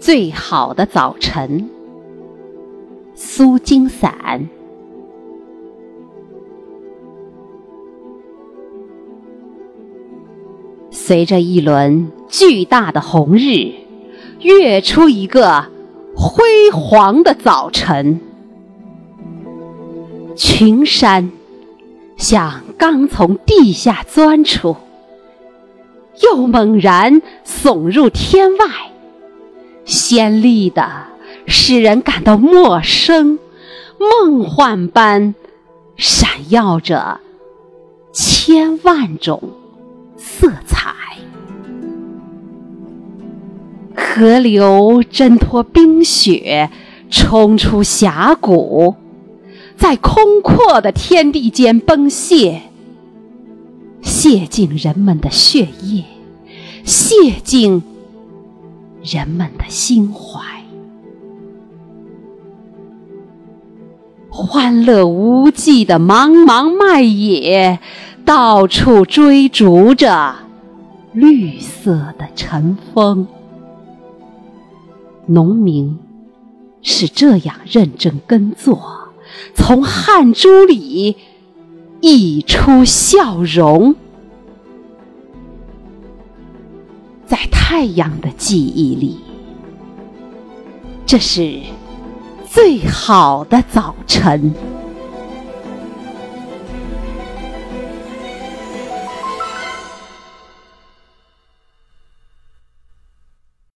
最好的早晨，苏金散。随着一轮巨大的红日，跃出一个辉煌的早晨。群山像刚从地下钻出，又猛然耸入天外，鲜丽的使人感到陌生，梦幻般闪耀着千万种色彩。河流挣脱冰雪，冲出峡谷。在空阔的天地间崩泻，泻尽人们的血液，泻尽人们的心怀。欢乐无际的茫茫麦野，到处追逐着绿色的晨风。农民是这样认真耕作。从汗珠里溢出笑容，在太阳的记忆里，这是最好的早晨。